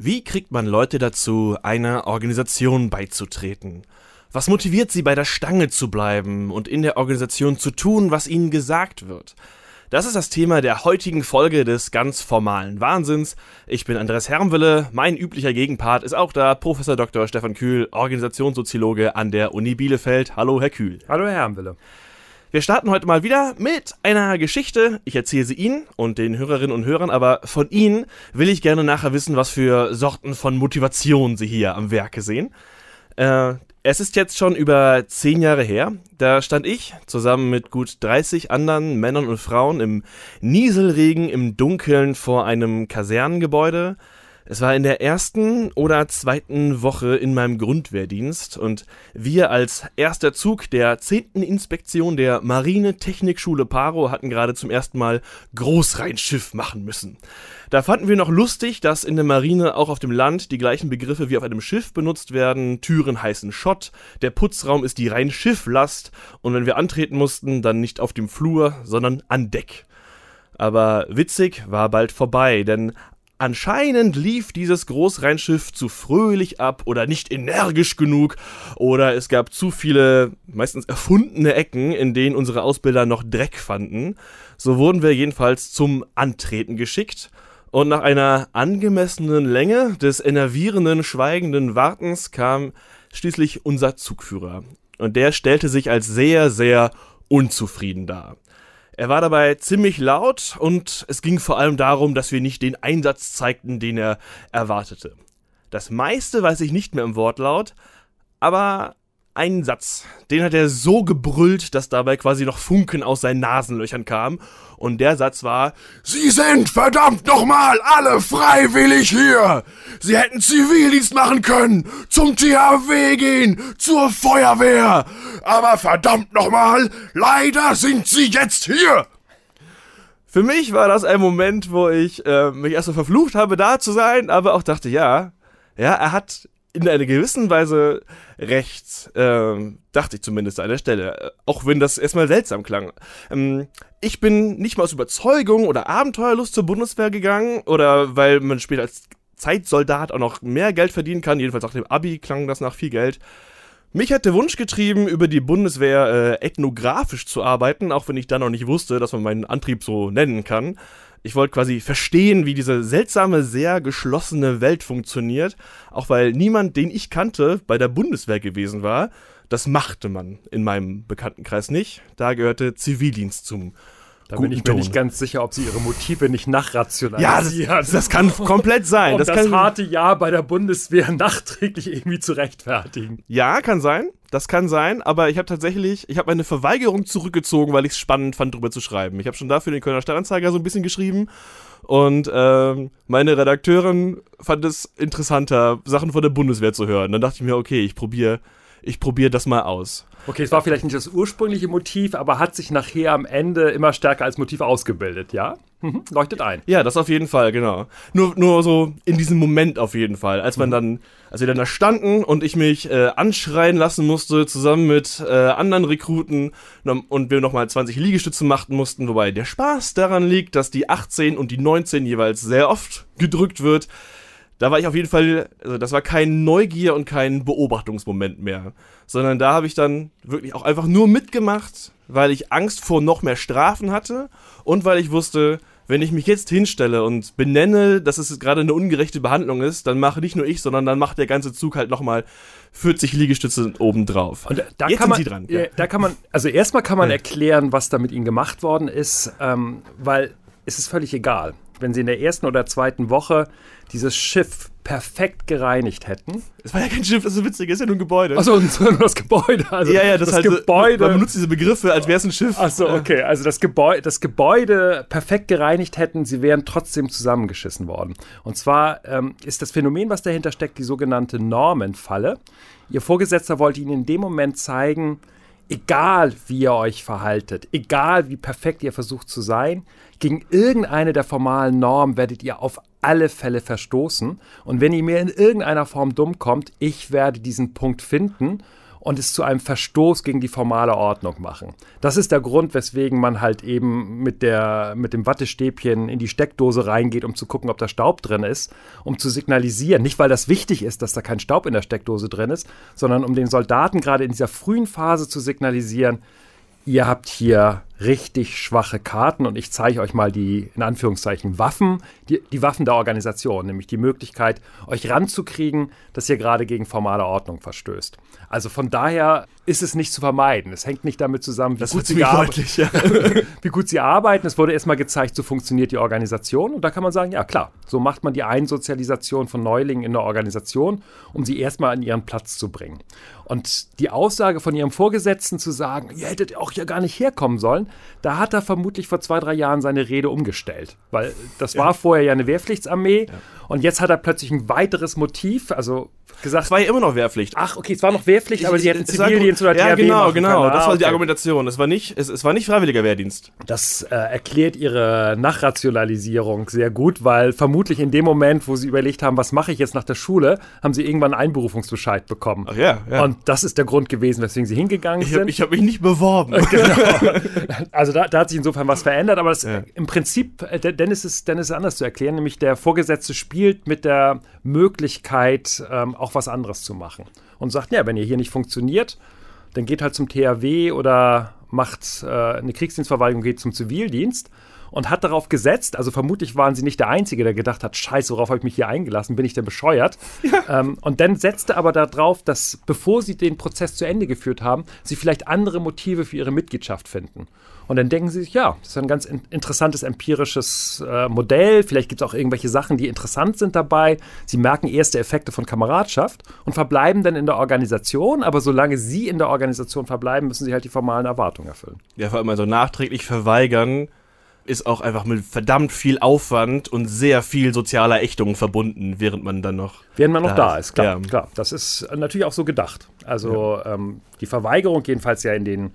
Wie kriegt man Leute dazu, einer Organisation beizutreten? Was motiviert sie bei der Stange zu bleiben und in der Organisation zu tun, was ihnen gesagt wird? Das ist das Thema der heutigen Folge des ganz formalen Wahnsinns. Ich bin Andreas Hermwille, mein üblicher Gegenpart ist auch da, Professor Dr. Stefan Kühl, Organisationssoziologe an der Uni Bielefeld. Hallo, Herr Kühl. Hallo, Herr Hermwille. Wir starten heute mal wieder mit einer Geschichte. Ich erzähle sie Ihnen und den Hörerinnen und Hörern, aber von Ihnen will ich gerne nachher wissen, was für Sorten von Motivation Sie hier am Werke sehen. Äh, es ist jetzt schon über zehn Jahre her. Da stand ich zusammen mit gut 30 anderen Männern und Frauen im Nieselregen im Dunkeln vor einem Kasernengebäude es war in der ersten oder zweiten Woche in meinem Grundwehrdienst und wir als erster Zug der zehnten Inspektion der Marine-Technikschule Paro hatten gerade zum ersten Mal Großrheinschiff machen müssen. Da fanden wir noch lustig, dass in der Marine auch auf dem Land die gleichen Begriffe wie auf einem Schiff benutzt werden. Türen heißen Schott, der Putzraum ist die rein Schifflast und wenn wir antreten mussten, dann nicht auf dem Flur, sondern an Deck. Aber witzig war bald vorbei, denn Anscheinend lief dieses Großrheinschiff zu fröhlich ab oder nicht energisch genug oder es gab zu viele, meistens erfundene Ecken, in denen unsere Ausbilder noch Dreck fanden. So wurden wir jedenfalls zum Antreten geschickt und nach einer angemessenen Länge des enervierenden, schweigenden Wartens kam schließlich unser Zugführer. Und der stellte sich als sehr, sehr unzufrieden dar. Er war dabei ziemlich laut und es ging vor allem darum, dass wir nicht den Einsatz zeigten, den er erwartete. Das meiste weiß ich nicht mehr im Wortlaut, aber einen Satz, den hat er so gebrüllt, dass dabei quasi noch Funken aus seinen Nasenlöchern kamen. Und der Satz war, Sie sind verdammt nochmal alle freiwillig hier! Sie hätten Zivildienst machen können, zum THW gehen, zur Feuerwehr! Aber verdammt nochmal, leider sind Sie jetzt hier! Für mich war das ein Moment, wo ich äh, mich erst so verflucht habe, da zu sein, aber auch dachte, ja, ja, er hat in einer gewissen Weise recht, ähm, dachte ich zumindest an der Stelle, auch wenn das erstmal seltsam klang. Ähm, ich bin nicht mal aus Überzeugung oder Abenteuerlust zur Bundeswehr gegangen oder weil man später als Zeitsoldat auch noch mehr Geld verdienen kann, jedenfalls auch dem Abi klang das nach viel Geld. Mich hat der Wunsch getrieben, über die Bundeswehr äh, ethnografisch zu arbeiten, auch wenn ich dann noch nicht wusste, dass man meinen Antrieb so nennen kann. Ich wollte quasi verstehen, wie diese seltsame, sehr geschlossene Welt funktioniert, auch weil niemand, den ich kannte, bei der Bundeswehr gewesen war. Das machte man in meinem Bekanntenkreis nicht. Da gehörte Zivildienst zum da bin ich mir nicht ganz sicher, ob sie ihre Motive nicht nachrationalisieren. Ja, das, das kann komplett sein. um das, das harte Ja bei der Bundeswehr nachträglich irgendwie zu rechtfertigen. Ja, kann sein. Das kann sein, aber ich habe tatsächlich, ich habe meine Verweigerung zurückgezogen, weil ich es spannend fand, darüber zu schreiben. Ich habe schon dafür den Kölner Stadtanzeiger so ein bisschen geschrieben und ähm, meine Redakteurin fand es interessanter, Sachen von der Bundeswehr zu hören. Dann dachte ich mir, okay, ich probiere ich probiere das mal aus. Okay, es war vielleicht nicht das ursprüngliche Motiv, aber hat sich nachher am Ende immer stärker als Motiv ausgebildet, ja? Mhm, leuchtet ein. Ja, das auf jeden Fall, genau. Nur, nur so in diesem Moment auf jeden Fall. Als man mhm. dann, als wir dann da standen und ich mich äh, anschreien lassen musste, zusammen mit äh, anderen Rekruten und wir nochmal 20 Liegestütze machen mussten, wobei der Spaß daran liegt, dass die 18 und die 19 jeweils sehr oft gedrückt wird da war ich auf jeden Fall, also das war kein Neugier und kein Beobachtungsmoment mehr, sondern da habe ich dann wirklich auch einfach nur mitgemacht, weil ich Angst vor noch mehr Strafen hatte und weil ich wusste, wenn ich mich jetzt hinstelle und benenne, dass es gerade eine ungerechte Behandlung ist, dann mache nicht nur ich, sondern dann macht der ganze Zug halt nochmal 40 Liegestütze obendrauf. Und da jetzt kann man, dran. Ja. Da kann man, also erstmal kann man erklären, was da mit ihnen gemacht worden ist, ähm, weil es ist völlig egal wenn sie in der ersten oder zweiten Woche dieses Schiff perfekt gereinigt hätten. Es war ja kein Schiff, das ist so witzig, es ist ja nur ein Gebäude. Achso, nur das Gebäude. Also ja, ja, das, das halt Gebäude. Man benutzt diese Begriffe, als wäre es ein Schiff. Achso, okay. Also das Gebäude, das Gebäude perfekt gereinigt hätten, sie wären trotzdem zusammengeschissen worden. Und zwar ähm, ist das Phänomen, was dahinter steckt, die sogenannte Normenfalle. Ihr Vorgesetzter wollte Ihnen in dem Moment zeigen, egal wie ihr euch verhaltet, egal wie perfekt ihr versucht zu sein, gegen irgendeine der formalen Normen werdet ihr auf alle Fälle verstoßen. Und wenn ihr mir in irgendeiner Form dumm kommt, ich werde diesen Punkt finden und es zu einem Verstoß gegen die formale Ordnung machen. Das ist der Grund, weswegen man halt eben mit, der, mit dem Wattestäbchen in die Steckdose reingeht, um zu gucken, ob da Staub drin ist, um zu signalisieren. Nicht, weil das wichtig ist, dass da kein Staub in der Steckdose drin ist, sondern um den Soldaten gerade in dieser frühen Phase zu signalisieren, ihr habt hier richtig schwache Karten und ich zeige euch mal die, in Anführungszeichen, Waffen, die, die Waffen der Organisation, nämlich die Möglichkeit, euch ranzukriegen, dass ihr gerade gegen formale Ordnung verstößt. Also von daher ist es nicht zu vermeiden. Es hängt nicht damit zusammen, wie, Das gut sie, ja. wie gut sie arbeiten. Es wurde erstmal gezeigt, so funktioniert die Organisation. Und da kann man sagen, ja klar, so macht man die Einsozialisation von Neulingen in der Organisation, um sie erstmal an ihren Platz zu bringen. Und die Aussage von ihrem Vorgesetzten zu sagen, ihr hättet auch hier gar nicht herkommen sollen, da hat er vermutlich vor zwei, drei Jahren seine Rede umgestellt. Weil das war vorher ja eine Wehrpflichtsarmee und jetzt hat er plötzlich ein weiteres Motiv, also gesagt, Es war ja immer noch Wehrpflicht. ach okay, es war noch Wehrpflicht, aber sie hätten Zivildienst oder Ja, THW genau, machen genau. können. Das Ah, war die. Argumentation. Es war nicht, es, es war nicht freiwilliger Wehrdienst. Das äh, erklärt ihre Nachrationalisierung sehr gut, weil vermutlich in dem Moment, wo sie überlegt haben, was mache ich jetzt nach der Schule, haben sie irgendwann einen Einberufungsbescheid bekommen. Ach ja, ja. Und das ist der Grund gewesen, weswegen sie hingegangen ich sind. habe ich hab mich nicht beworben. Also da, da hat sich insofern was verändert, aber das, Ja. im Prinzip, äh, de- Dennis ist, Dennis ist anders zu erklären, nämlich der Vorgesetzte spielt mit der Möglichkeit, ähm, auch was anderes zu machen. Und sagt, ja, wenn ihr hier nicht funktioniert, dann geht halt zum THW oder macht äh, eine Kriegsdienstverweigerung, geht zum Zivildienst und hat darauf gesetzt, also vermutlich waren sie nicht der Einzige, der gedacht hat, scheiße, worauf habe ich mich hier eingelassen, bin ich denn bescheuert? Ähm, und dann setzte aber darauf, dass bevor sie den Prozess zu Ende geführt haben, sie vielleicht andere Motive für ihre Mitgliedschaft finden. Und dann denken sie sich, ja, das ist ein ganz in interessantes empirisches äh, Modell. Vielleicht gibt es auch irgendwelche Sachen, die interessant sind dabei. Sie merken erste Effekte von Kameradschaft und verbleiben dann in der Organisation. Aber solange sie in der Organisation verbleiben, müssen sie halt die formalen Erwartungen erfüllen. Ja, vor allem also nachträglich verweigern ist auch einfach mit verdammt viel Aufwand und sehr viel sozialer Ächtung verbunden, während man dann noch. Während man noch Da da, ist, klar, ja. klar. Das ist natürlich auch so gedacht. Also ähm, die Verweigerung, jedenfalls ja in den,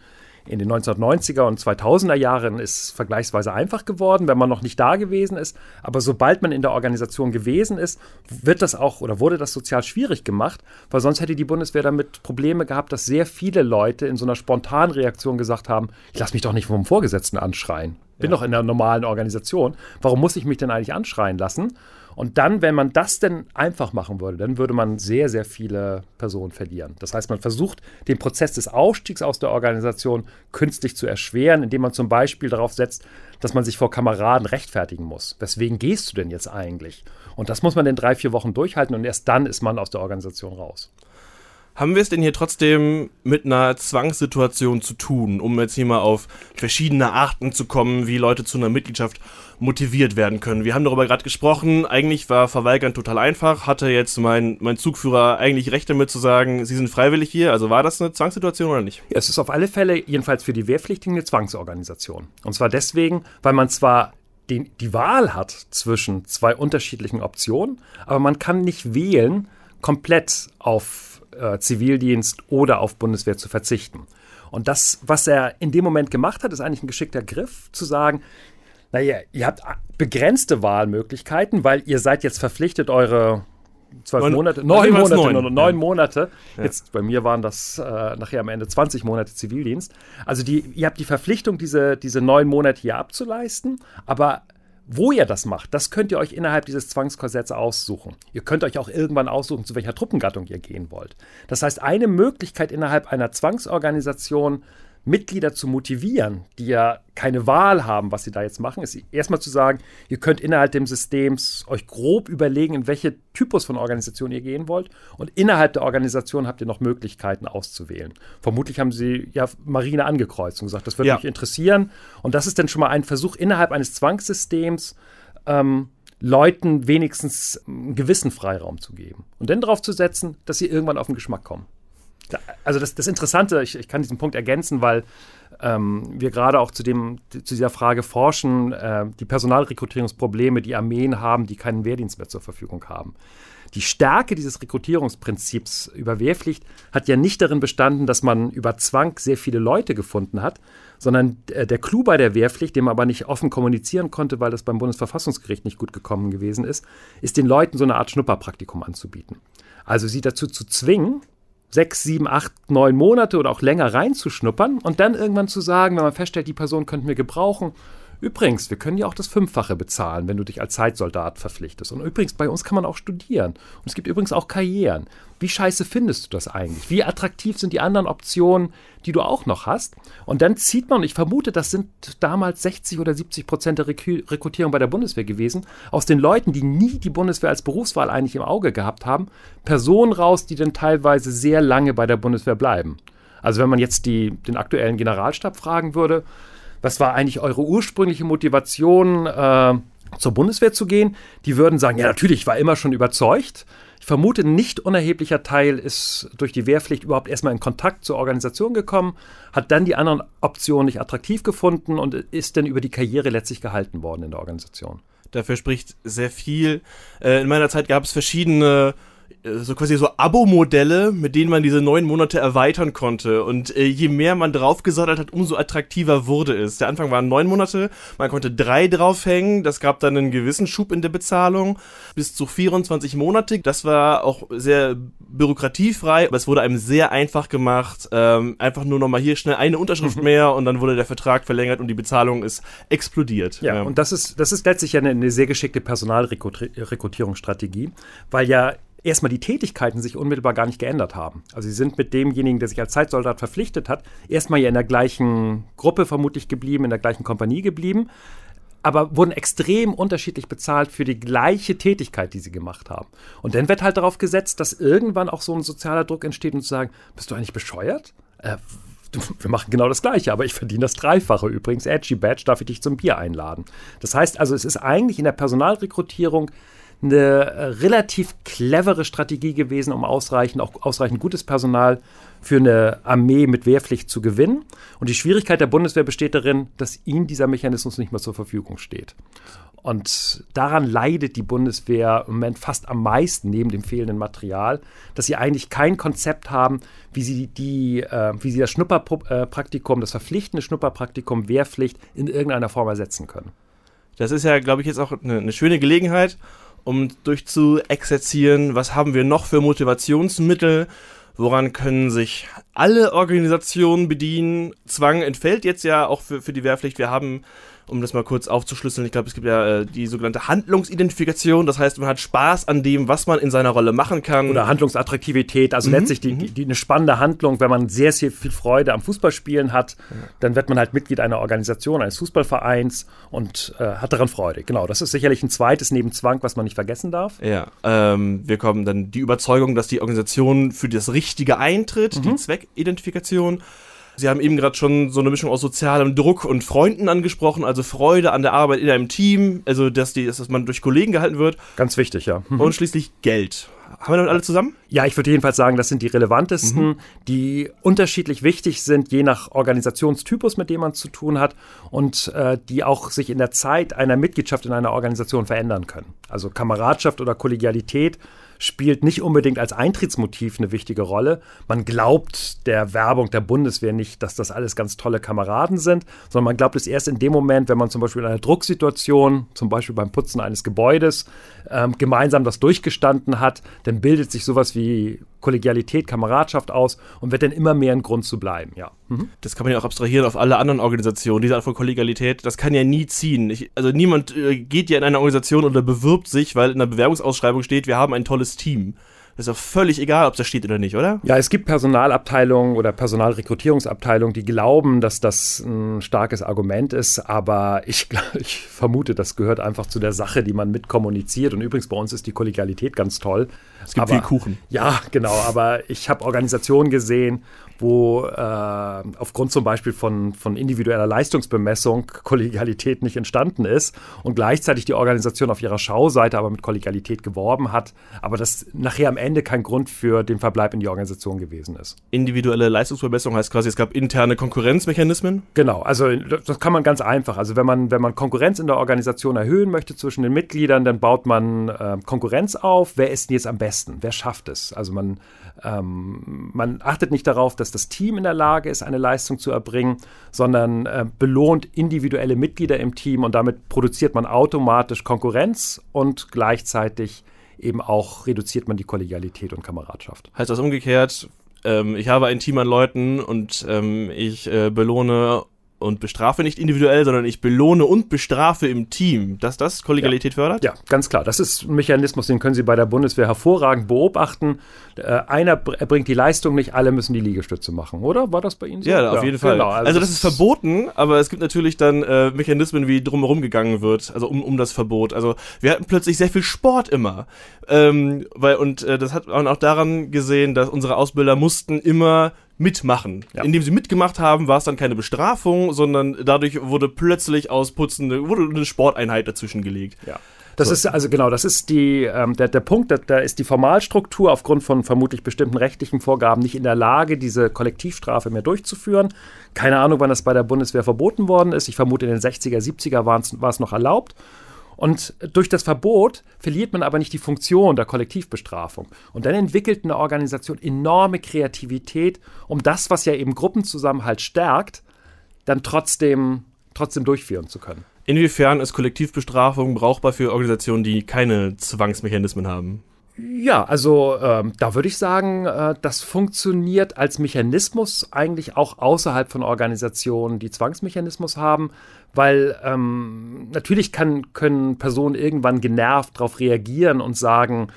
in den 1990er und 2000er Jahren, ist vergleichsweise einfach geworden, wenn man noch nicht da gewesen ist. Aber sobald man in der Organisation gewesen ist, wird das auch oder wurde das sozial schwierig gemacht, weil sonst hätte die Bundeswehr damit Probleme gehabt, dass sehr viele Leute in so einer spontanen Reaktion gesagt haben: Ich lasse mich doch nicht vom Vorgesetzten anschreien. Bin doch in einer normalen Organisation. Warum muss ich mich denn eigentlich anschreien lassen? Und dann, wenn man das denn einfach machen würde, dann würde man sehr, sehr viele Personen verlieren. Das heißt, man versucht, den Prozess des Ausstiegs aus der Organisation künstlich zu erschweren, indem man zum Beispiel darauf setzt, dass man sich vor Kameraden rechtfertigen muss. Weswegen gehst du denn jetzt eigentlich? Und das muss man in drei, vier Wochen durchhalten und erst dann ist man aus der Organisation raus. Haben wir es denn hier trotzdem mit einer Zwangssituation zu tun, um jetzt hier mal auf verschiedene Arten zu kommen, wie Leute zu einer Mitgliedschaft motiviert werden können? Wir haben darüber gerade gesprochen. Eigentlich war Verweigern total einfach. Hatte jetzt mein, mein Zugführer eigentlich Recht damit zu sagen, sie sind freiwillig hier? Also war das eine Zwangssituation oder nicht? Es ist auf alle Fälle, jedenfalls für die Wehrpflichtigen, eine Zwangsorganisation. Und zwar deswegen, weil man zwar den, die Wahl hat zwischen zwei unterschiedlichen Optionen, aber man kann nicht wählen, komplett auf äh, Zivildienst oder auf Bundeswehr zu verzichten. Und das, was er in dem Moment gemacht hat, ist eigentlich ein geschickter Griff, zu sagen, naja, ihr habt begrenzte Wahlmöglichkeiten, weil ihr seid jetzt verpflichtet, eure zwölf Neun- Monate, neun Monate, neun, neun, ja. Monate. Jetzt bei mir waren das äh, nachher am Ende 20 Monate Zivildienst. Also die, ihr habt die Verpflichtung, diese, diese neun Monate hier abzuleisten, aber wo ihr das macht, das könnt ihr euch innerhalb dieses Zwangskorsetts aussuchen. Ihr könnt euch auch irgendwann aussuchen, zu welcher Truppengattung ihr gehen wollt. Das heißt, eine Möglichkeit innerhalb einer Zwangsorganisation Mitglieder zu motivieren, die ja keine Wahl haben, was sie da jetzt machen, ist erstmal zu sagen, ihr könnt innerhalb dem Systems euch grob überlegen, in welche Typus von Organisation ihr gehen wollt. Und innerhalb der Organisation habt ihr noch Möglichkeiten auszuwählen. Vermutlich haben sie ja Marine angekreuzt und gesagt, das würde Ja. mich interessieren. Und das ist dann schon mal ein Versuch, innerhalb eines Zwangssystems ähm, Leuten wenigstens einen gewissen Freiraum zu geben. Und dann darauf zu setzen, dass sie irgendwann auf den Geschmack kommen. Also das, das Interessante, ich, ich kann diesen Punkt ergänzen, weil ähm, wir gerade auch zu, dem, zu dieser Frage forschen, äh, die Personalrekrutierungsprobleme, die Armeen haben, die keinen Wehrdienst mehr zur Verfügung haben. Die Stärke dieses Rekrutierungsprinzips über Wehrpflicht hat ja nicht darin bestanden, dass man über Zwang sehr viele Leute gefunden hat, sondern äh, der Clou bei der Wehrpflicht, den man aber nicht offen kommunizieren konnte, weil das beim Bundesverfassungsgericht nicht gut gekommen gewesen ist, ist den Leuten so eine Art Schnupperpraktikum anzubieten. Also sie dazu zu zwingen, sechs, sieben, acht, neun Monate oder auch länger reinzuschnuppern und dann irgendwann zu sagen, wenn man feststellt, die Person könnten wir gebrauchen, Übrigens, wir können ja auch das Fünffache bezahlen, wenn du dich als Zeitsoldat verpflichtest. Und übrigens, bei uns kann man auch studieren. Und es gibt übrigens auch Karrieren. Wie scheiße findest du das eigentlich? Wie attraktiv sind die anderen Optionen, die du auch noch hast? Und dann zieht man, und ich vermute, das sind damals 60 oder 70 Prozent der Rekrutierung bei der Bundeswehr gewesen, aus den Leuten, die nie die Bundeswehr als Berufswahl eigentlich im Auge gehabt haben, Personen raus, die dann teilweise sehr lange bei der Bundeswehr bleiben. Also wenn man jetzt die, den aktuellen Generalstab fragen würde, was war eigentlich eure ursprüngliche Motivation, äh, zur Bundeswehr zu gehen? Die würden sagen, ja natürlich, ich war immer schon überzeugt. Ich vermute, nicht unerheblicher Teil ist durch die Wehrpflicht überhaupt erstmal in Kontakt zur Organisation gekommen, hat dann die anderen Optionen nicht attraktiv gefunden und ist dann über die Karriere letztlich gehalten worden in der Organisation. Dafür spricht sehr viel. Äh, in meiner Zeit gab es verschiedene so quasi so Abo-Modelle, mit denen man diese neun Monate erweitern konnte. Und äh, je mehr man draufgesattelt hat, umso attraktiver wurde es. Der Anfang waren neun Monate, man konnte drei draufhängen, das gab dann einen gewissen Schub in der Bezahlung, bis zu 24 Monate. Das war auch sehr bürokratiefrei, aber es wurde einem sehr einfach gemacht. Ähm, einfach nur nochmal hier schnell eine Unterschrift mhm. mehr und dann wurde der Vertrag verlängert und die Bezahlung ist explodiert. Ja, ja. und das ist, das ist letztlich eine, eine sehr geschickte Personalrekrutierungsstrategie, weil ja erstmal die Tätigkeiten sich unmittelbar gar nicht geändert haben. Also sie sind mit demjenigen, der sich als Zeitsoldat verpflichtet hat, erstmal ja in der gleichen Gruppe vermutlich geblieben, in der gleichen Kompanie geblieben, aber wurden extrem unterschiedlich bezahlt für die gleiche Tätigkeit, die sie gemacht haben. Und dann wird halt darauf gesetzt, dass irgendwann auch so ein sozialer Druck entsteht und zu sagen, bist du eigentlich bescheuert? Äh, wir machen genau das Gleiche, aber ich verdiene das Dreifache. Übrigens, Edgy Badge, darf ich dich zum Bier einladen. Das heißt also, es ist eigentlich in der Personalrekrutierung eine äh, relativ clevere Strategie gewesen, um ausreichend, auch ausreichend gutes Personal für eine Armee mit Wehrpflicht zu gewinnen. Und die Schwierigkeit der Bundeswehr besteht darin, dass ihnen dieser Mechanismus nicht mehr zur Verfügung steht. Und daran leidet die Bundeswehr im Moment fast am meisten neben dem fehlenden Material, dass sie eigentlich kein Konzept haben, wie sie, die, äh, wie sie das Schnupperpraktikum, das verpflichtende Schnupperpraktikum Wehrpflicht in irgendeiner Form ersetzen können. Das ist ja, glaube ich, jetzt auch eine, eine schöne Gelegenheit, um durchzuexerzieren, was haben wir noch für Motivationsmittel, woran können sich alle Organisationen bedienen. Zwang entfällt jetzt ja auch für, für die Wehrpflicht. Wir haben um das mal kurz aufzuschlüsseln, ich glaube, es gibt ja äh, die sogenannte Handlungsidentifikation. Das heißt, man hat Spaß an dem, was man in seiner Rolle machen kann. Oder Handlungsattraktivität, also mhm. letztlich die, die, die, eine spannende Handlung, wenn man sehr, sehr viel Freude am Fußballspielen hat, ja. dann wird man halt Mitglied einer Organisation, eines Fußballvereins und äh, hat daran Freude. Genau, das ist sicherlich ein zweites neben Zwang, was man nicht vergessen darf. Ja, ähm, wir kommen dann die Überzeugung, dass die Organisation für das Richtige eintritt, mhm. die Zweckidentifikation. Sie haben eben gerade schon so eine Mischung aus sozialem Druck und Freunden angesprochen, also Freude an der Arbeit in einem Team, also dass, die, dass man durch Kollegen gehalten wird. Ganz wichtig, ja. Mhm. Und schließlich Geld. Haben wir damit alle zusammen? Ja, ich würde jedenfalls sagen, das sind die relevantesten, mhm. die unterschiedlich wichtig sind, je nach Organisationstypus, mit dem man zu tun hat und äh, die auch sich in der Zeit einer Mitgliedschaft in einer Organisation verändern können. Also Kameradschaft oder Kollegialität spielt nicht unbedingt als Eintrittsmotiv eine wichtige Rolle. Man glaubt der Werbung der Bundeswehr nicht, dass das alles ganz tolle Kameraden sind, sondern man glaubt es erst in dem Moment, wenn man zum Beispiel in einer Drucksituation, zum Beispiel beim Putzen eines Gebäudes, ähm, gemeinsam das durchgestanden hat, dann bildet sich sowas wie Kollegialität, Kameradschaft aus und wird dann immer mehr ein Grund zu bleiben, ja. Mhm. Das kann man ja auch abstrahieren auf alle anderen Organisationen. Diese Art von Kollegialität, das kann ja nie ziehen. Ich, also niemand äh, geht ja in eine Organisation oder bewirbt sich, weil in der Bewerbungsausschreibung steht, wir haben ein tolles Team. Das ist doch völlig egal, ob das steht oder nicht, oder? Ja, es gibt Personalabteilungen oder Personalrekrutierungsabteilungen, die glauben, dass das ein starkes Argument ist, aber ich, ich vermute, das gehört einfach zu der Sache, die man mitkommuniziert. Und übrigens, bei uns ist die Kollegialität ganz toll. Es gibt aber, viel Kuchen. Ja, genau, aber ich habe Organisationen gesehen, wo äh, aufgrund zum Beispiel von, von individueller Leistungsbemessung Kollegialität nicht entstanden ist und gleichzeitig die Organisation auf ihrer Schauseite aber mit Kollegialität geworben hat, aber das nachher am Ende kein Grund für den Verbleib in die Organisation gewesen ist. Individuelle Leistungsbemessung heißt quasi, es gab interne Konkurrenzmechanismen? Genau, also das kann man ganz einfach. Also wenn man, wenn man Konkurrenz in der Organisation erhöhen möchte zwischen den Mitgliedern, dann baut man äh, Konkurrenz auf. Wer ist denn jetzt am besten? Wer schafft es? Also man, ähm, man achtet nicht darauf, dass das Team in der Lage ist, eine Leistung zu erbringen, sondern äh, belohnt individuelle Mitglieder im Team und damit produziert man automatisch Konkurrenz und gleichzeitig eben auch reduziert man die Kollegialität und Kameradschaft. Heißt das umgekehrt, ähm, ich habe ein Team an Leuten und ähm, ich äh, belohne und bestrafe nicht individuell, sondern ich belohne und bestrafe im Team, dass das Kollegialität ja. fördert? Ja, ganz klar. Das ist ein Mechanismus, den können Sie bei der Bundeswehr hervorragend beobachten. Äh, einer erbringt die Leistung nicht, alle müssen die Liegestütze machen, oder? War das bei Ihnen so? Ja, auf ja, jeden Fall. Genau, also, also, das ist verboten, aber es gibt natürlich dann äh, Mechanismen, wie drumherum gegangen wird, also um, um das Verbot. Also wir hatten plötzlich sehr viel Sport immer. Ähm, weil, und äh, das hat man auch daran gesehen, dass unsere Ausbilder mussten immer mitmachen. Ja. Indem sie mitgemacht haben, war es dann keine Bestrafung, sondern dadurch wurde plötzlich aus Putzen wurde eine Sporteinheit dazwischen gelegt. Ja. Das so. ist also genau, das ist die, ähm, der, der Punkt, da, da ist die Formalstruktur aufgrund von vermutlich bestimmten rechtlichen Vorgaben nicht in der Lage, diese Kollektivstrafe mehr durchzuführen. Keine Ahnung, wann das bei der Bundeswehr verboten worden ist. Ich vermute, in den 60er, 70er war es noch erlaubt. Und durch das Verbot verliert man aber nicht die Funktion der Kollektivbestrafung. Und dann entwickelt eine Organisation enorme Kreativität, um das, was ja eben Gruppenzusammenhalt stärkt, dann trotzdem, trotzdem durchführen zu können. Inwiefern ist Kollektivbestrafung brauchbar für Organisationen, die keine Zwangsmechanismen haben? Ja, also ähm, da würde ich sagen, äh, das funktioniert als Mechanismus eigentlich auch außerhalb von Organisationen, die Zwangsmechanismus haben, weil ähm, natürlich kann, können Personen irgendwann genervt darauf reagieren und sagen,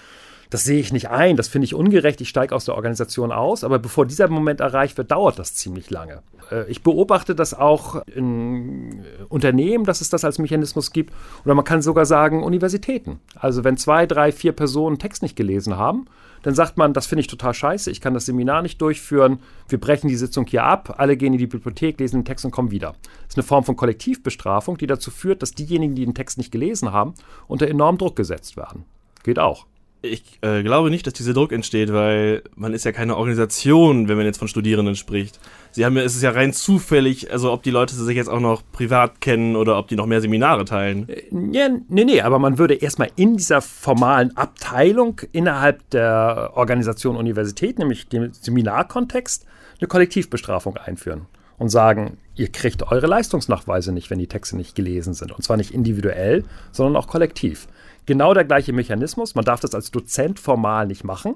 das sehe ich nicht ein, das finde ich ungerecht, ich steige aus der Organisation aus. Aber bevor dieser Moment erreicht wird, dauert das ziemlich lange. Äh, ich beobachte das auch in Unternehmen, dass es das als Mechanismus gibt. Oder man kann sogar sagen, Universitäten. Also wenn zwei, drei, vier Personen Text nicht gelesen haben, dann sagt man, das finde ich total scheiße, ich kann das Seminar nicht durchführen, wir brechen die Sitzung hier ab, alle gehen in die Bibliothek, lesen den Text und kommen wieder. Das ist eine Form von Kollektivbestrafung, die dazu führt, dass diejenigen, die den Text nicht gelesen haben, unter enormen Druck gesetzt werden. Geht auch. Ich äh, glaube nicht, dass dieser Druck entsteht, weil man ist ja keine Organisation, wenn man jetzt von Studierenden spricht. Sie haben ja, es ist ja rein zufällig, also ob die Leute sich jetzt auch noch privat kennen oder ob die noch mehr Seminare teilen. Äh, ja, nee, nee, aber man würde erstmal in dieser formalen Abteilung innerhalb der Organisation Universität, nämlich dem Seminarkontext, eine Kollektivbestrafung einführen und sagen, ihr kriegt eure Leistungsnachweise nicht, wenn die Texte nicht gelesen sind. Und zwar nicht individuell, sondern auch kollektiv. Genau der gleiche Mechanismus. Man darf das als Dozent formal nicht machen.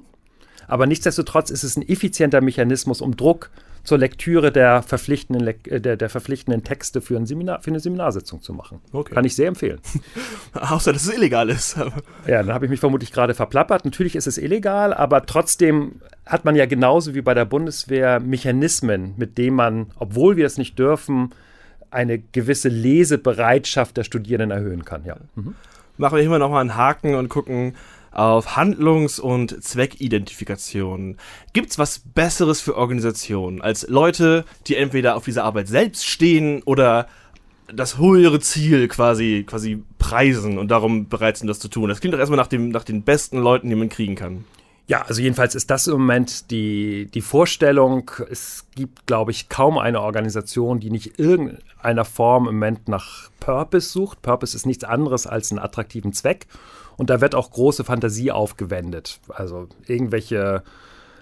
Aber nichtsdestotrotz ist es ein effizienter Mechanismus, um Druck zur Lektüre der verpflichtenden, äh, der, der verpflichtenden Texte für, ein Seminar, für eine Seminarsitzung zu machen. Okay. Kann ich sehr empfehlen. Außer, dass es illegal ist. ja, dann habe ich mich vermutlich gerade verplappert. Natürlich ist es illegal, aber trotzdem hat man ja genauso wie bei der Bundeswehr Mechanismen, mit denen man, obwohl wir es nicht dürfen, eine gewisse Lesebereitschaft der Studierenden erhöhen kann. Ja. Mhm machen wir immer noch mal einen Haken und gucken auf Handlungs- und Zweckidentifikation. Gibt's was Besseres für Organisationen als Leute, die entweder auf dieser Arbeit selbst stehen oder das höhere Ziel quasi, quasi preisen und darum bereit sind, das zu tun? Das klingt doch erstmal nach, dem, nach den besten Leuten, die man kriegen kann. Ja, also jedenfalls ist das im Moment die, die Vorstellung. Es gibt, glaube ich, kaum eine Organisation, die nicht irgendeiner Form im Moment nach Purpose sucht. Purpose ist nichts anderes als einen attraktiven Zweck. Und da wird auch große Fantasie aufgewendet. Also irgendwelche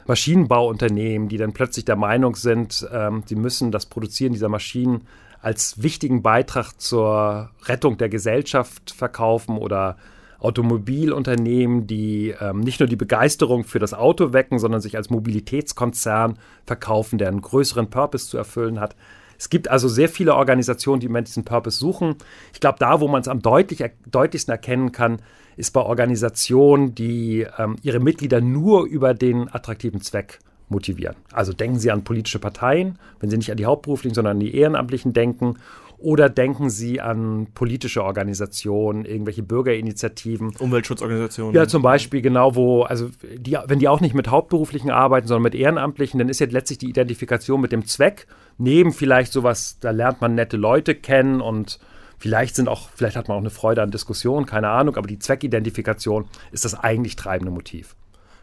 Maschinenbauunternehmen, die dann plötzlich der Meinung sind, ähm, sie müssen das Produzieren dieser Maschinen als wichtigen Beitrag zur Rettung der Gesellschaft verkaufen oder Automobilunternehmen, die ähm, nicht nur die Begeisterung für das Auto wecken, sondern sich als Mobilitätskonzern verkaufen, der einen größeren Purpose zu erfüllen hat. Es gibt also sehr viele Organisationen, die im diesen Purpose suchen. Ich glaube, da, wo man es am deutlich, deutlichsten erkennen kann, ist bei Organisationen, die ähm, ihre Mitglieder nur über den attraktiven Zweck motivieren. Also denken Sie an politische Parteien, wenn Sie nicht an die Hauptberuflichen, sondern an die Ehrenamtlichen denken oder denken Sie an politische Organisationen, irgendwelche Bürgerinitiativen? Umweltschutzorganisationen? Ja, zum Beispiel, genau, wo, also die, wenn die auch nicht mit Hauptberuflichen arbeiten, sondern mit Ehrenamtlichen, dann ist ja letztlich die Identifikation mit dem Zweck, neben vielleicht sowas, da lernt man nette Leute kennen und vielleicht sind auch, vielleicht hat man auch eine Freude an Diskussionen, keine Ahnung, aber die Zweckidentifikation ist das eigentlich treibende Motiv.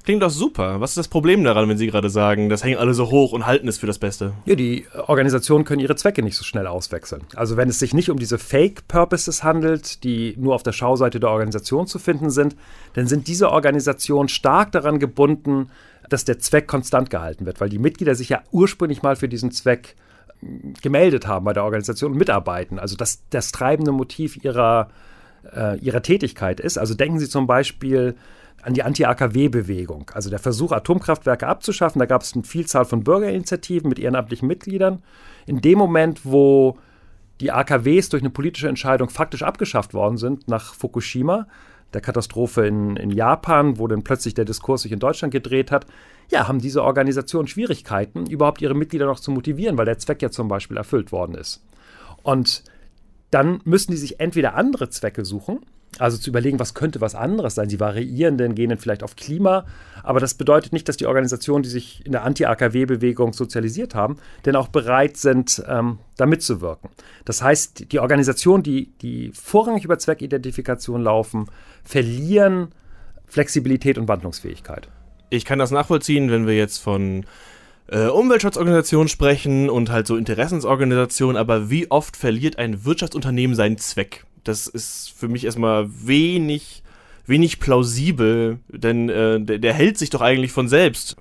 Klingt doch super. Was ist das Problem daran, wenn Sie gerade sagen, das hängen alle so hoch und halten es für das Beste? Ja, die Organisationen können ihre Zwecke nicht so schnell auswechseln. Also wenn es sich nicht um diese Fake-Purposes handelt, die nur auf der Schauseite der Organisation zu finden sind, dann sind diese Organisationen stark daran gebunden, dass der Zweck konstant gehalten wird, weil die Mitglieder sich ja ursprünglich mal für diesen Zweck hm, gemeldet haben bei der Organisation und mitarbeiten. Also das, das treibende Motiv ihrer, äh, ihrer Tätigkeit ist. Also denken Sie zum Beispiel an die Anti-AKW-Bewegung. Also der Versuch, Atomkraftwerke abzuschaffen. Da gab es eine Vielzahl von Bürgerinitiativen mit ehrenamtlichen Mitgliedern. In dem Moment, wo die AKWs durch eine politische Entscheidung faktisch abgeschafft worden sind nach Fukushima, der Katastrophe in, in Japan, wo dann plötzlich der Diskurs sich in Deutschland gedreht hat, ja, haben diese Organisationen Schwierigkeiten, überhaupt ihre Mitglieder noch zu motivieren, weil der Zweck ja zum Beispiel erfüllt worden ist. Und dann müssen die sich entweder andere Zwecke suchen, also zu überlegen, was könnte was anderes sein. Sie variieren gehen dann vielleicht auf Klima, aber das bedeutet nicht, dass die Organisationen, die sich in der Anti-AKW-Bewegung sozialisiert haben, denn auch bereit sind, ähm, da mitzuwirken. Das heißt, die Organisationen, die, die vorrangig über Zweckidentifikation laufen, verlieren Flexibilität und Wandlungsfähigkeit. Ich kann das nachvollziehen, wenn wir jetzt von äh, Umweltschutzorganisationen sprechen und halt so Interessensorganisationen, aber wie oft verliert ein Wirtschaftsunternehmen seinen Zweck? Das ist für mich erstmal wenig, wenig plausibel, denn äh, der, der hält sich doch eigentlich von selbst.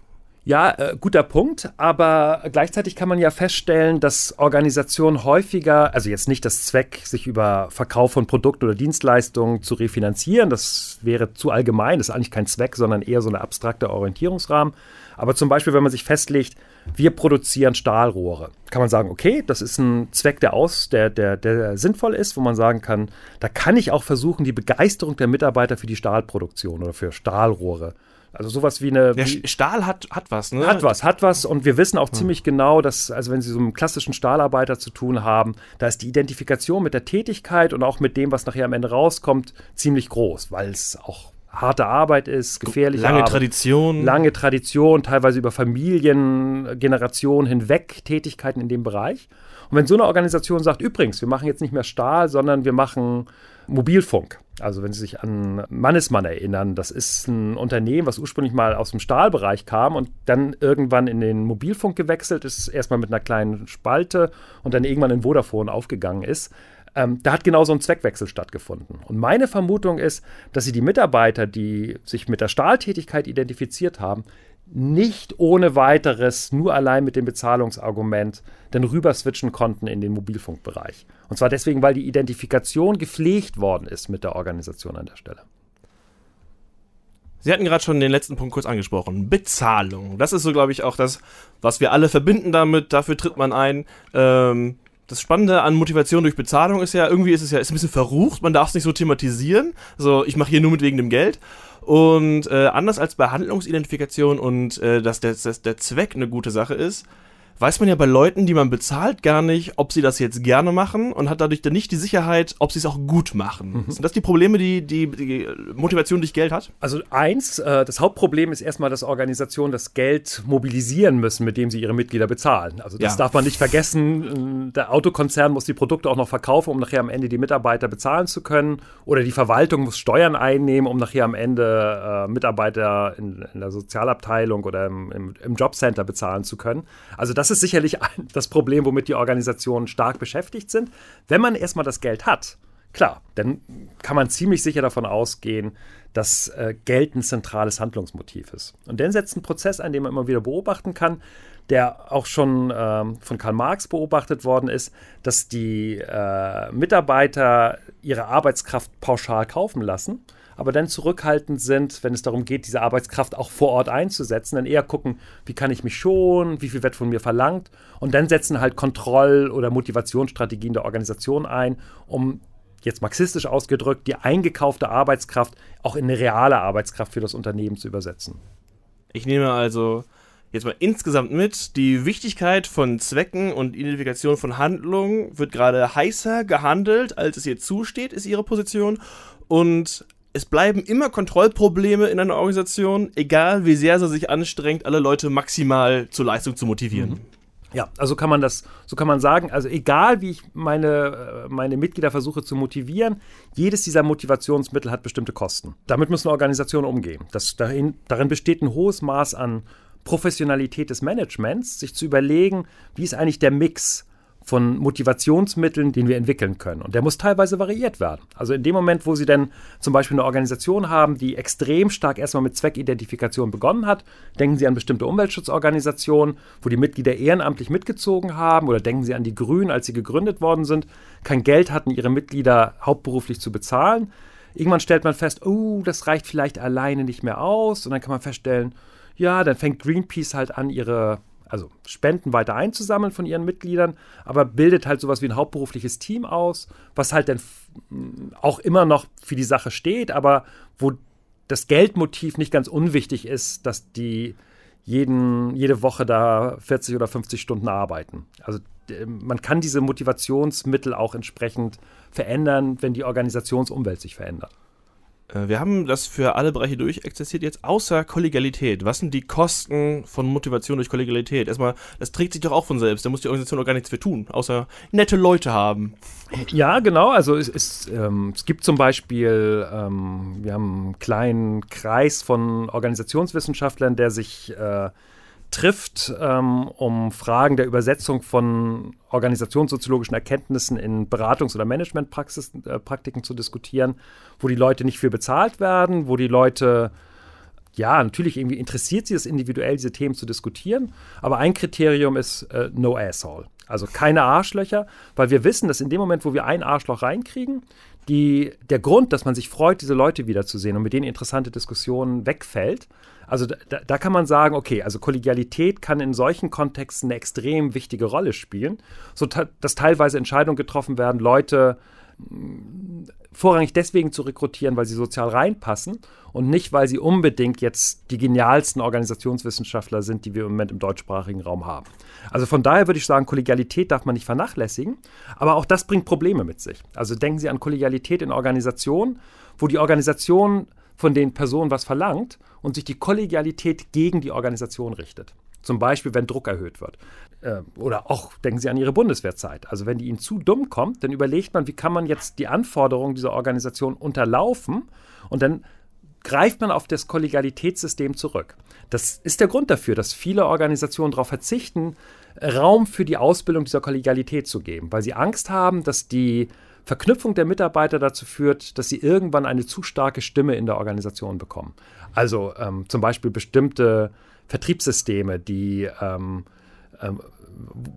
Ja, äh, guter Punkt, aber gleichzeitig kann man ja feststellen, dass Organisationen häufiger, also jetzt nicht das Zweck, sich über Verkauf von Produkten oder Dienstleistungen zu refinanzieren, das wäre zu allgemein, das ist eigentlich kein Zweck, sondern eher so ein abstrakter Orientierungsrahmen. Aber zum Beispiel, wenn man sich festlegt, wir produzieren Stahlrohre, kann man sagen, okay, das ist ein Zweck, der aus, der, der, der sinnvoll ist, wo man sagen kann, da kann ich auch versuchen, die Begeisterung der Mitarbeiter für die Stahlproduktion oder für Stahlrohre also sowas wie eine. Der Stahl hat, hat was, ne? Hat was, hat was. Und wir wissen auch hm. ziemlich genau, dass, also wenn Sie so mit einem klassischen Stahlarbeiter zu tun haben, da ist die Identifikation mit der Tätigkeit und auch mit dem, was nachher am Ende rauskommt, ziemlich groß, weil es auch harte Arbeit ist, gefährliche lange Arbeit. Tradition. Lange Tradition, teilweise über Familien, Generationen hinweg Tätigkeiten in dem Bereich. Und wenn so eine Organisation sagt, übrigens, wir machen jetzt nicht mehr Stahl, sondern wir machen Mobilfunk. Also wenn Sie sich an Mannesmann erinnern, das ist ein Unternehmen, was ursprünglich mal aus dem Stahlbereich kam und dann irgendwann in den Mobilfunk gewechselt ist, erstmal mit einer kleinen Spalte und dann irgendwann in Vodafone aufgegangen ist. Ähm, da hat genau so ein Zweckwechsel stattgefunden. Und meine Vermutung ist, dass sie die Mitarbeiter, die sich mit der Stahltätigkeit identifiziert haben, nicht ohne weiteres, nur allein mit dem Bezahlungsargument, dann rüber switchen konnten in den Mobilfunkbereich. Und zwar deswegen, weil die Identifikation gepflegt worden ist mit der Organisation an der Stelle. Sie hatten gerade schon den letzten Punkt kurz angesprochen. Bezahlung. Das ist so, glaube ich, auch das, was wir alle verbinden damit. Dafür tritt man ein. Ähm, das Spannende an Motivation durch Bezahlung ist ja, irgendwie ist es ja ist ein bisschen verrucht, man darf es nicht so thematisieren. So, ich mache hier nur mit wegen dem Geld. Und äh, anders als bei Handlungsidentifikation und äh, dass der, dass der Zweck eine gute Sache ist, weiß man ja bei Leuten, die man bezahlt, gar nicht, ob sie das jetzt gerne machen und hat dadurch dann nicht die Sicherheit, ob sie es auch gut machen. Mhm. Sind das die Probleme, die, die, die Motivation durch Geld hat? Also eins, äh, das Hauptproblem ist erstmal, dass Organisationen das Geld mobilisieren müssen, mit dem sie ihre Mitglieder bezahlen. Also das ja. darf man nicht vergessen. Der Autokonzern muss die Produkte auch noch verkaufen, um nachher am Ende die Mitarbeiter bezahlen zu können. Oder die Verwaltung muss Steuern einnehmen, um nachher am Ende äh, Mitarbeiter in, in, der Sozialabteilung oder im, im, im Jobcenter bezahlen zu können. Also das das ist sicherlich das Problem, womit die Organisationen stark beschäftigt sind. Wenn man erstmal das Geld hat, klar, dann kann man ziemlich sicher davon ausgehen, dass äh, Geld ein zentrales Handlungsmotiv ist. Und dann setzt ein Prozess ein, den man immer wieder beobachten kann, der auch schon ähm, von Karl Marx beobachtet worden ist, dass die äh, Mitarbeiter ihre Arbeitskraft pauschal kaufen lassen aber dann zurückhaltend sind, wenn es darum geht, diese Arbeitskraft auch vor Ort einzusetzen, dann eher gucken, wie kann ich mich schonen, wie viel wird von mir verlangt und dann setzen halt Kontroll- oder Motivationsstrategien der Organisation ein, um jetzt marxistisch ausgedrückt, die eingekaufte Arbeitskraft auch in eine reale Arbeitskraft für das Unternehmen zu übersetzen. Ich nehme also jetzt mal insgesamt mit, die Wichtigkeit von Zwecken und Identifikation von Handlungen wird gerade heißer gehandelt, als es ihr zusteht, ist ihre Position. Und es bleiben immer Kontrollprobleme in einer Organisation, egal wie sehr sie sich anstrengt, alle Leute maximal zur Leistung zu motivieren. Mhm. Ja, also kann man das, so kann man sagen, also egal wie ich meine, äh, meine Mitglieder versuche zu motivieren, jedes dieser Motivationsmittel hat bestimmte Kosten. Damit müssen Organisationen umgehen. Das, darin, darin besteht ein hohes Maß an Professionalität des Managements, sich zu überlegen, wie ist eigentlich der Mix von Motivationsmitteln, den wir entwickeln können. Und der muss teilweise variiert werden. Also in dem Moment, wo Sie dann zum Beispiel eine Organisation haben, die extrem stark erstmal mit Zweckidentifikation begonnen hat, denken Sie an bestimmte Umweltschutzorganisationen, wo die Mitglieder ehrenamtlich mitgezogen haben, oder denken Sie an die Grünen, als sie gegründet worden sind, kein Geld hatten, ihre Mitglieder hauptberuflich zu bezahlen. Irgendwann stellt man fest, oh, das reicht vielleicht alleine nicht mehr aus. Und dann kann man feststellen, ja, dann fängt Greenpeace halt an, ihre also Spenden weiter einzusammeln von ihren Mitgliedern, aber bildet halt sowas wie ein hauptberufliches Team aus, was halt dann auch immer noch für die Sache steht, aber wo das Geldmotiv nicht ganz unwichtig ist, dass die jeden, jede Woche da 40 oder 50 Stunden arbeiten. Also man kann diese Motivationsmittel auch entsprechend verändern, wenn die Organisationsumwelt sich verändert. Äh, wir haben das für alle Bereiche durchexerziert jetzt, außer Kollegialität. Was sind die Kosten von Motivation durch Kollegialität? Erstmal, das trägt sich doch auch von selbst. Da muss die Organisation auch gar nichts für tun, außer nette Leute haben. Ja, genau. Also es, es, ähm, es gibt zum Beispiel, ähm, wir haben einen kleinen Kreis von Organisationswissenschaftlern, der sich äh, trifft, ähm, um Fragen der Übersetzung von organisationssoziologischen Erkenntnissen in Beratungs- oder Managementpraktiken äh, zu diskutieren, wo die Leute nicht für bezahlt werden, wo die Leute ja, natürlich irgendwie interessiert sie es individuell, diese Themen zu diskutieren. Aber ein Kriterium ist äh, no asshole. Also keine Arschlöcher, weil wir wissen, dass in dem Moment, wo wir ein Arschloch reinkriegen, die, der Grund, dass man sich freut, diese Leute wiederzusehen und mit denen interessante Diskussionen wegfällt. Also da, da, kann man sagen, okay, also Kollegialität kann in solchen Kontexten eine extrem wichtige Rolle spielen, so dass teilweise Entscheidungen getroffen werden, Leute mm, vorrangig deswegen zu rekrutieren, weil sie sozial reinpassen und nicht, weil sie unbedingt jetzt die genialsten Organisationswissenschaftler sind, die wir im Moment im deutschsprachigen Raum haben. Also von daher würde ich sagen, Kollegialität darf man nicht vernachlässigen, aber auch das bringt Probleme mit sich. Also denken Sie an Kollegialität in Organisationen, wo die Organisation von den Personen was verlangt und sich die Kollegialität gegen die Organisation richtet. Zum Beispiel, wenn Druck erhöht wird. Äh, oder auch denken Sie an Ihre Bundeswehrzeit. Also wenn die Ihnen zu dumm kommt, dann überlegt man, wie kann man jetzt die Anforderungen dieser Organisation unterlaufen und dann greift man auf das Kollegialitätssystem zurück. Das ist der Grund dafür, dass viele Organisationen darauf verzichten, Raum für die Ausbildung dieser Kollegialität zu geben, weil sie Angst haben, dass die Verknüpfung der Mitarbeiter dazu führt, dass sie irgendwann eine zu starke Stimme in der Organisation bekommen. Also ähm, zum Beispiel bestimmte Vertriebssysteme, die ähm, ähm,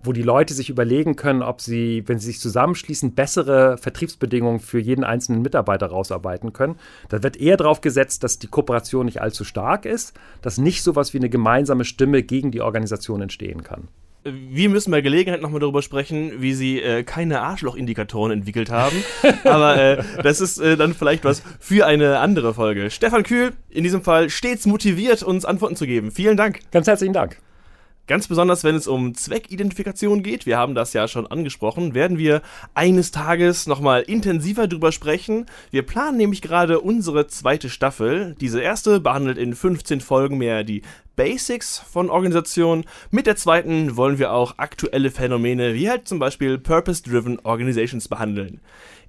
wo die Leute sich überlegen können, ob sie, wenn sie sich zusammenschließen, bessere Vertriebsbedingungen für jeden einzelnen Mitarbeiter rausarbeiten können. Da wird eher darauf gesetzt, dass die Kooperation nicht allzu stark ist, dass nicht so etwas wie eine gemeinsame Stimme gegen die Organisation entstehen kann wir müssen bei Gelegenheit nochmal darüber sprechen, wie sie äh, keine Arschloch-Indikatoren entwickelt haben. Aber äh, das ist äh, dann vielleicht was für eine andere Folge. Stefan Kühl, in diesem Fall stets motiviert, uns Antworten zu geben. Vielen Dank. Ganz herzlichen Dank. Ganz besonders, wenn es um Zweckidentifikation geht, wir haben das ja schon angesprochen, werden wir eines Tages nochmal intensiver drüber sprechen. Wir planen nämlich gerade unsere zweite Staffel. Diese erste behandelt in 15 Folgen mehr die Basics von Organisationen. Mit der zweiten wollen wir auch aktuelle Phänomene wie halt zum Beispiel Purpose-Driven Organizations behandeln.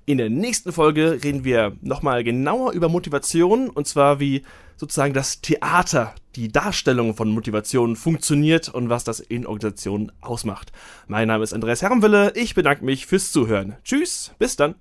In der nächsten Folge reden wir nochmal genauer über Motivation und zwar wie sozusagen das Theater, die Darstellung von Motivation funktioniert und was das in Organisationen ausmacht. Mein Name ist Andreas Herrenwille, ich bedanke mich fürs Zuhören. Tschüss, bis dann.